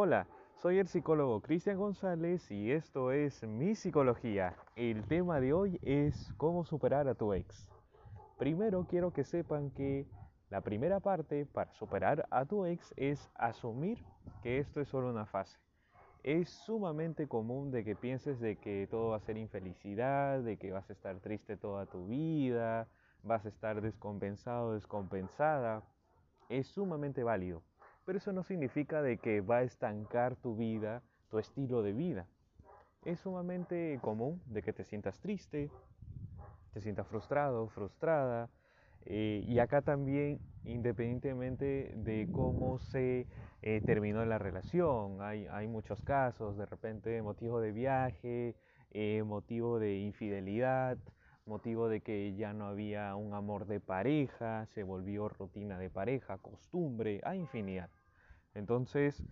Hola, soy el psicólogo Cristian González y esto es Mi Psicología. El tema de hoy es cómo superar a tu ex. Primero quiero que sepan que la primera parte para superar a tu ex es asumir que esto es solo una fase. Es sumamente común de que pienses de que todo va a ser infelicidad, de que vas a estar triste toda tu vida, vas a estar descompensado, descompensada. Es sumamente válido pero eso no significa de que va a estancar tu vida, tu estilo de vida. Es sumamente común de que te sientas triste, te sientas frustrado, frustrada, eh, y acá también, independientemente de cómo se eh, terminó la relación, hay, muchos casos, de repente motivo de viaje, eh, motivo de infidelidad, motivo de que ya no había un amor de pareja, se volvió rutina de pareja, costumbre, hay infinidad. Entonces,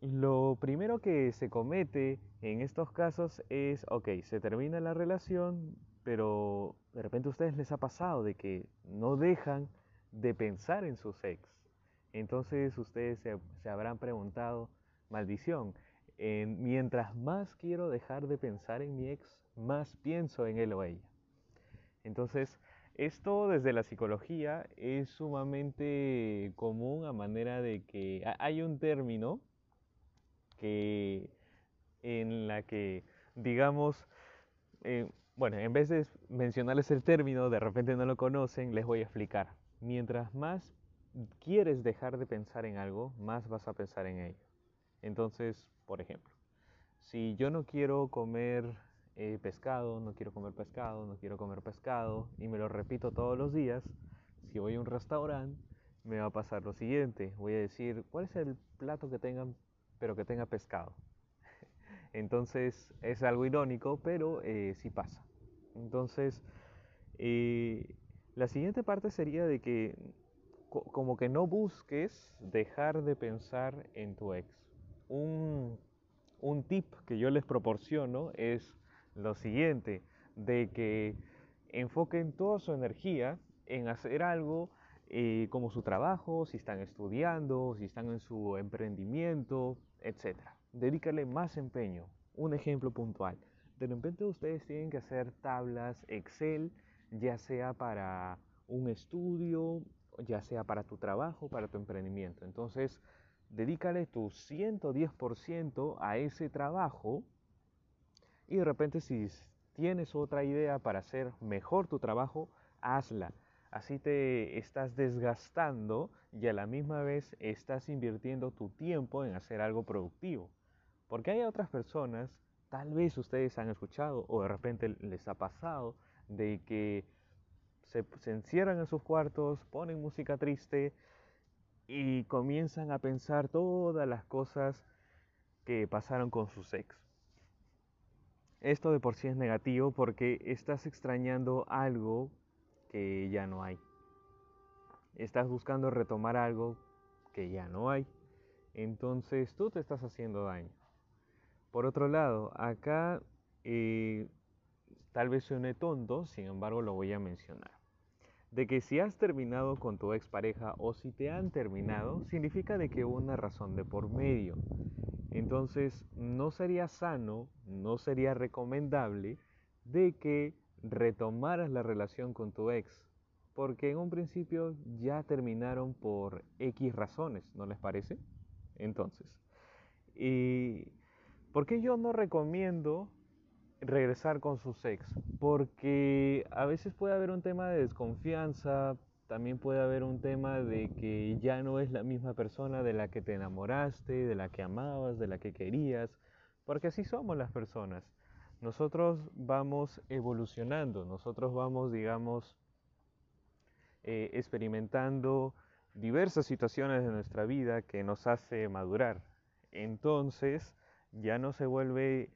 lo primero que se comete en estos casos es, ok, se termina la relación, pero de repente a ustedes les ha pasado de que no dejan de pensar en sus ex. Entonces ustedes se, habrán preguntado, maldición, mientras más quiero dejar de pensar en mi ex, más pienso en él o ella. Entonces, esto desde la psicología es sumamente común a manera de que hay un término que en la que digamos eh, bueno en vez de mencionarles el término de repente no lo conocen les voy a explicar. Mientras más quieres dejar de pensar en algo más vas a pensar en ello. Entonces por ejemplo si yo no quiero comer eh, pescado, no quiero comer pescado, no quiero comer pescado, y me lo repito todos los días, si voy a un restaurante, me va a pasar lo siguiente, voy a decir, ¿cuál es el plato que tengan, pero que tenga pescado? Entonces es algo irónico, pero eh, sí pasa. Entonces, eh, la siguiente parte sería de que como que no busques dejar de pensar en tu ex. Un, un tip que yo les proporciono es lo siguiente, de que enfoquen toda su energía en hacer algo eh, como su trabajo, si están estudiando, si están en su emprendimiento, etc. Dedícale más empeño. Un ejemplo puntual. De repente ustedes tienen que hacer tablas Excel, ya sea para un estudio, ya sea para tu trabajo, para tu emprendimiento. Entonces, dedícale tu 110% a ese trabajo y de repente si tienes otra idea para hacer mejor tu trabajo, hazla. Así te estás desgastando y a la misma vez estás invirtiendo tu tiempo en hacer algo productivo. Porque hay otras personas, tal vez ustedes han escuchado o de repente les ha pasado, de que se, encierran en sus cuartos, ponen música triste y comienzan a pensar todas las cosas que pasaron con sus ex. Esto de por sí es negativo porque estás extrañando algo que ya no hay. Estás buscando retomar algo que ya no hay. Entonces tú te estás haciendo daño. Por otro lado, acá eh, tal vez suene tonto, sin embargo lo voy a mencionar. De que si has terminado con tu expareja o si te han terminado, significa de que hubo una razón de por medio. Entonces, no sería sano, no sería recomendable de que retomaras la relación con tu ex, porque en un principio ya terminaron por X razones, ¿no les parece? Entonces, ¿y por qué yo no recomiendo regresar con su ex? Porque a veces puede haber un tema de desconfianza, también puede haber un tema de que ya no es la misma persona de la que te enamoraste, de la que amabas, de la que querías, porque así somos las personas. Nosotros vamos evolucionando, nosotros vamos, digamos, eh, experimentando diversas situaciones de nuestra vida que nos hace madurar. Entonces, ya no se vuelve,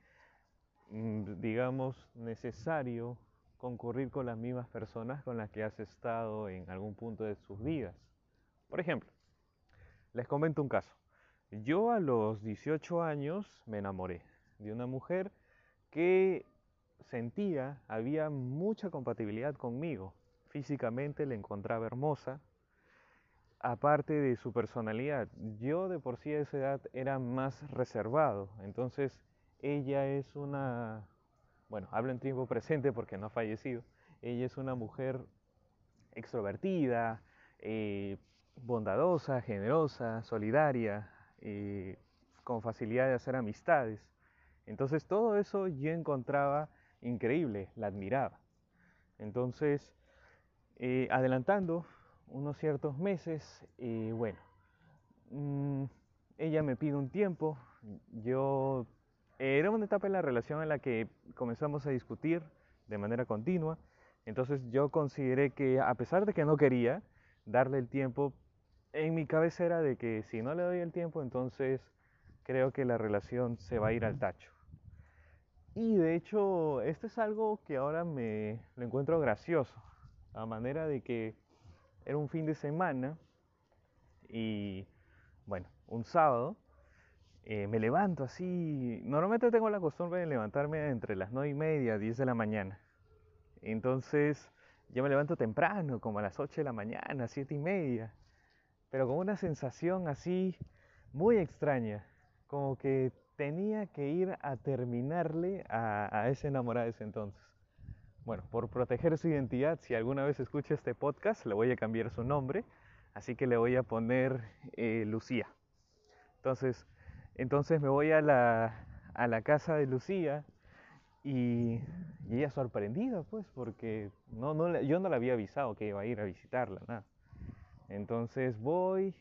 mm, digamos, necesario concurrir con las mismas personas con las que has estado en algún punto de sus vidas. Por ejemplo, les comento un caso. Yo a los 18 años me enamoré de una mujer que sentía, había mucha compatibilidad conmigo. Físicamente la encontraba hermosa. aparte de su personalidad. Yo de por sí a esa edad era más reservado, entonces ella es una, bueno, hablo en tiempo presente porque no ha fallecido, ella es una mujer extrovertida, eh, bondadosa, generosa, solidaria, eh, con facilidad de hacer amistades. Entonces todo eso yo encontraba increíble, la admiraba. Entonces, eh, adelantando unos ciertos meses, bueno, mm, ella me pide un tiempo, yo era una etapa en la relación en la que comenzamos a discutir de manera continua, entonces yo consideré que a pesar de que no quería darle el tiempo, en mi cabeza era de que si no le doy el tiempo, entonces creo que la relación se va a ir al tacho. Y de hecho, esto es algo que ahora me lo encuentro gracioso, a manera de que era un fin de semana y, bueno, un sábado, eh, me levanto así, normalmente tengo la costumbre de levantarme entre las 9 y media, 10 de la mañana. Entonces, yo me levanto temprano, como a las 8 de la mañana, 7 y media, pero con una sensación así muy extraña, como que tenía que ir a terminarle a, a ese enamorado de ese entonces. Bueno, por proteger su identidad, si alguna vez escucha este podcast, le voy a cambiar su nombre, así que le voy a poner eh, Lucía. Entonces, entonces me voy a la, a la casa de Lucía y, ella sorprendida, pues, porque no, no, yo no le había avisado que iba a ir a visitarla, nada. Entonces voy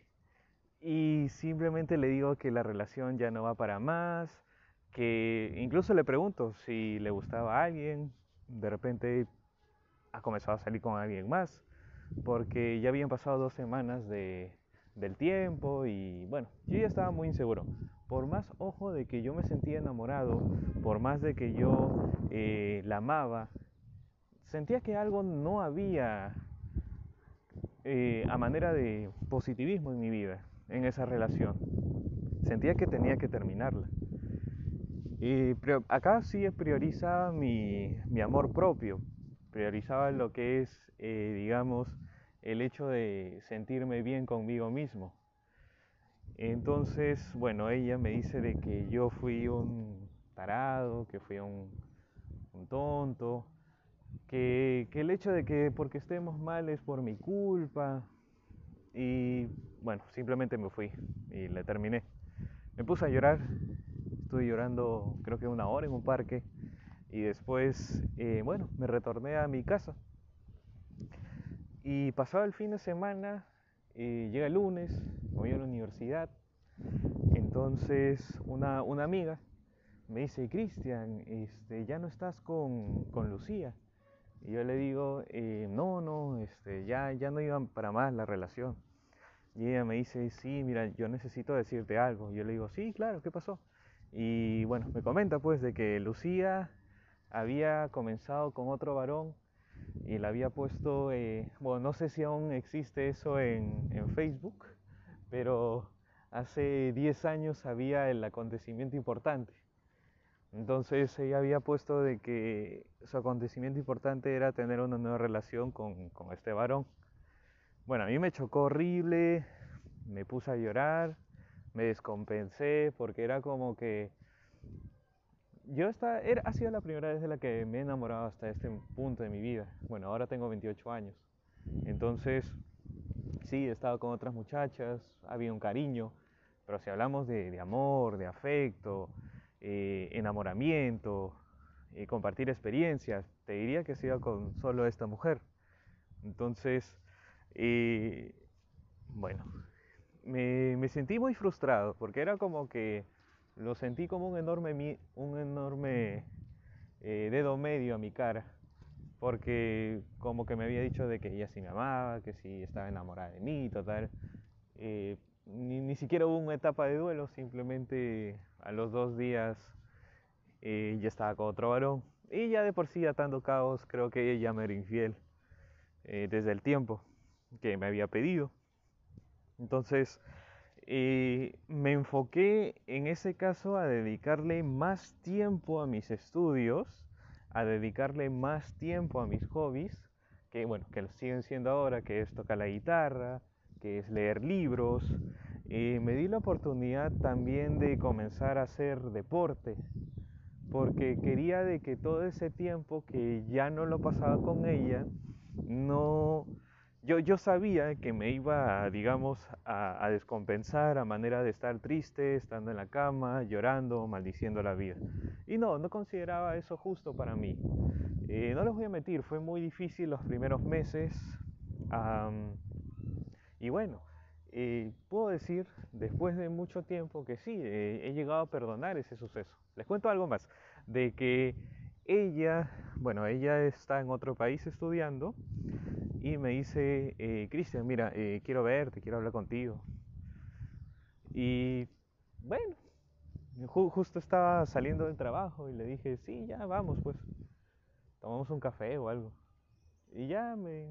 y simplemente le digo que la relación ya no va para más, que incluso le pregunto si le gustaba a alguien, de repente ha comenzado a salir con alguien más, porque ya habían pasado dos semanas de, del tiempo y bueno, yo ya estaba muy inseguro. Por más ojo de que yo me sentía enamorado, por más de que yo eh, la amaba, sentía que algo no había eh, a manera de positivismo en mi vida, en esa relación. Sentía que tenía que terminarla. Y acá sí priorizaba mi, amor propio, priorizaba lo que es, eh, digamos, el hecho de sentirme bien conmigo mismo. Entonces, bueno, ella me dice de que yo fui un tarado, que fui un, tonto, que, que, el hecho de que porque estemos mal es por mi culpa. Y bueno, simplemente me fui y le terminé. Me puse a llorar, estuve llorando creo que una hora en un parque y después, eh, bueno, me retorné a mi casa. Y pasado el fin de semana, eh, llega el lunes, voy a la universidad, entonces una, una amiga me dice, Cristian, este, ya no estás con, con Lucía. Y yo le digo, eh, no, no, este, ya, ya no iba para más la relación. Y ella me dice, sí, mira, yo necesito decirte algo. Yo le digo, sí, claro, ¿qué pasó? Y bueno, me comenta pues de que Lucía había comenzado con otro varón y le había puesto, eh, bueno, no sé si aún existe eso en, en Facebook, pero hace 10 años había el acontecimiento importante. Entonces ella había puesto de que su acontecimiento importante era tener una nueva relación con, con este varón. Bueno, a mí me chocó horrible, me puse a llorar, me descompensé porque era como que yo esta, era, ha sido la primera vez de la que me he enamorado hasta este punto de mi vida. Bueno, ahora tengo 28 años. Entonces, sí, he con otras muchachas, había un cariño, pero si hablamos de, de amor, de afecto, eh, enamoramiento, y compartir experiencias, te diría que he sido con solo esta mujer. Entonces, eh, bueno, me, me, sentí muy frustrado porque era como que lo sentí como un enorme, un enorme eh, dedo medio a mi cara, porque como que me había dicho de que ella sí me amaba, que sí estaba enamorada de mí, total. Eh, ni, ni, siquiera hubo una etapa de duelo, simplemente a los dos días eh, ya estaba con otro varón. Y ya de por sí atando caos, creo que ella me era infiel eh, desde el tiempo que me había pedido. Entonces, eh, me enfoqué en ese caso a dedicarle más tiempo a mis estudios, a dedicarle más tiempo a mis hobbies, que bueno, que siguen siendo ahora, que es tocar la guitarra, que es leer libros. y me di la oportunidad también de comenzar a hacer deporte, porque quería de que todo ese tiempo que ya no lo pasaba con ella, no, yo, yo sabía que me iba, digamos, a, descompensar a manera de estar triste, estando en la cama, llorando, maldiciendo la vida. Y no, no consideraba eso justo para mí. Eh, no les voy a mentir, fue muy difícil los primeros meses. y bueno, eh, puedo decir después de mucho tiempo que sí, eh, he llegado a perdonar ese suceso. Les cuento algo más, de que ella, bueno, ella está en otro país estudiando y me dice, eh, Cristian, mira, eh, quiero verte, quiero hablar contigo. Y bueno, justo estaba saliendo del trabajo y le dije, sí, ya vamos, pues, tomamos un café o algo. Y ya me,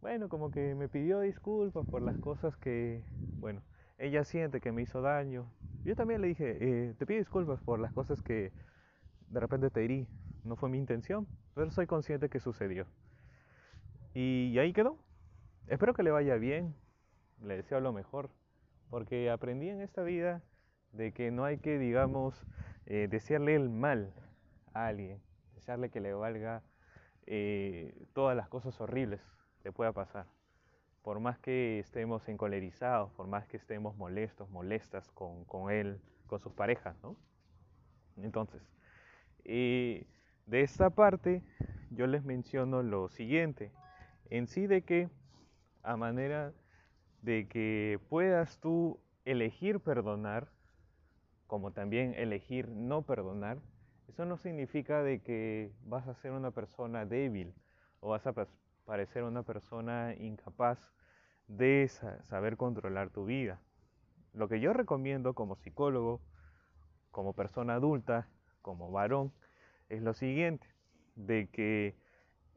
bueno, como que me pidió disculpas por las cosas que, bueno, ella siente que me hizo daño. Yo también le dije, eh, te pido disculpas por las cosas que de repente te herí. No fue mi intención, pero soy consciente que sucedió. Y ahí quedó. Espero que le vaya bien. Le deseo lo mejor. Porque aprendí en esta vida de que no hay que, digamos, eh, desearle el mal a alguien. Desearle que le valga eh, todas las cosas horribles que pueda pasar. Por más que estemos encolerizados, por más que estemos molestos, molestas con, con él, con sus parejas, ¿no? Entonces, y de esta parte yo les menciono lo siguiente, en sí de que a manera de que puedas tú elegir perdonar, como también elegir no perdonar, eso no significa de que vas a ser una persona débil o vas a parecer una persona incapaz de saber controlar tu vida. Lo que yo recomiendo como psicólogo, como persona adulta, como varón es lo siguiente, de que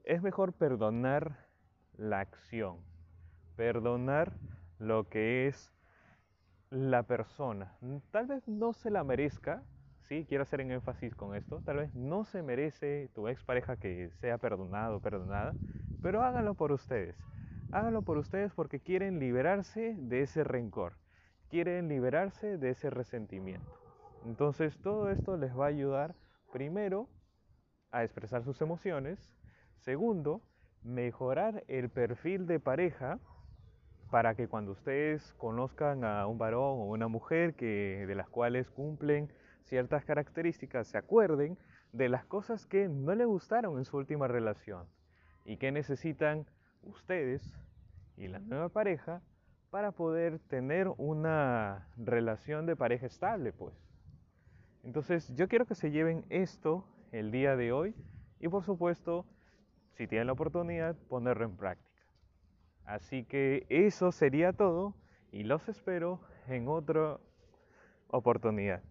es mejor perdonar la acción, perdonar lo que es la persona. Tal vez no se la merezca, sí, quiero hacer en énfasis con esto, tal vez no se merece tu expareja que sea perdonado o perdonada, pero háganlo por ustedes. Háganlo por ustedes porque quieren liberarse de ese rencor, quieren liberarse de ese resentimiento. Entonces todo esto les va a ayudar primero a expresar sus emociones. Segundo, mejorar el perfil de pareja para que cuando ustedes conozcan a un varón o una mujer que, de las cuales cumplen ciertas características, se acuerden de las cosas que no le gustaron en su última relación y que necesitan ustedes y la nueva pareja para poder tener una relación de pareja estable, pues. Entonces yo quiero que se lleven esto el día de hoy y por supuesto, si tienen la oportunidad, ponerlo en práctica. Así que eso sería todo y los espero en otra oportunidad.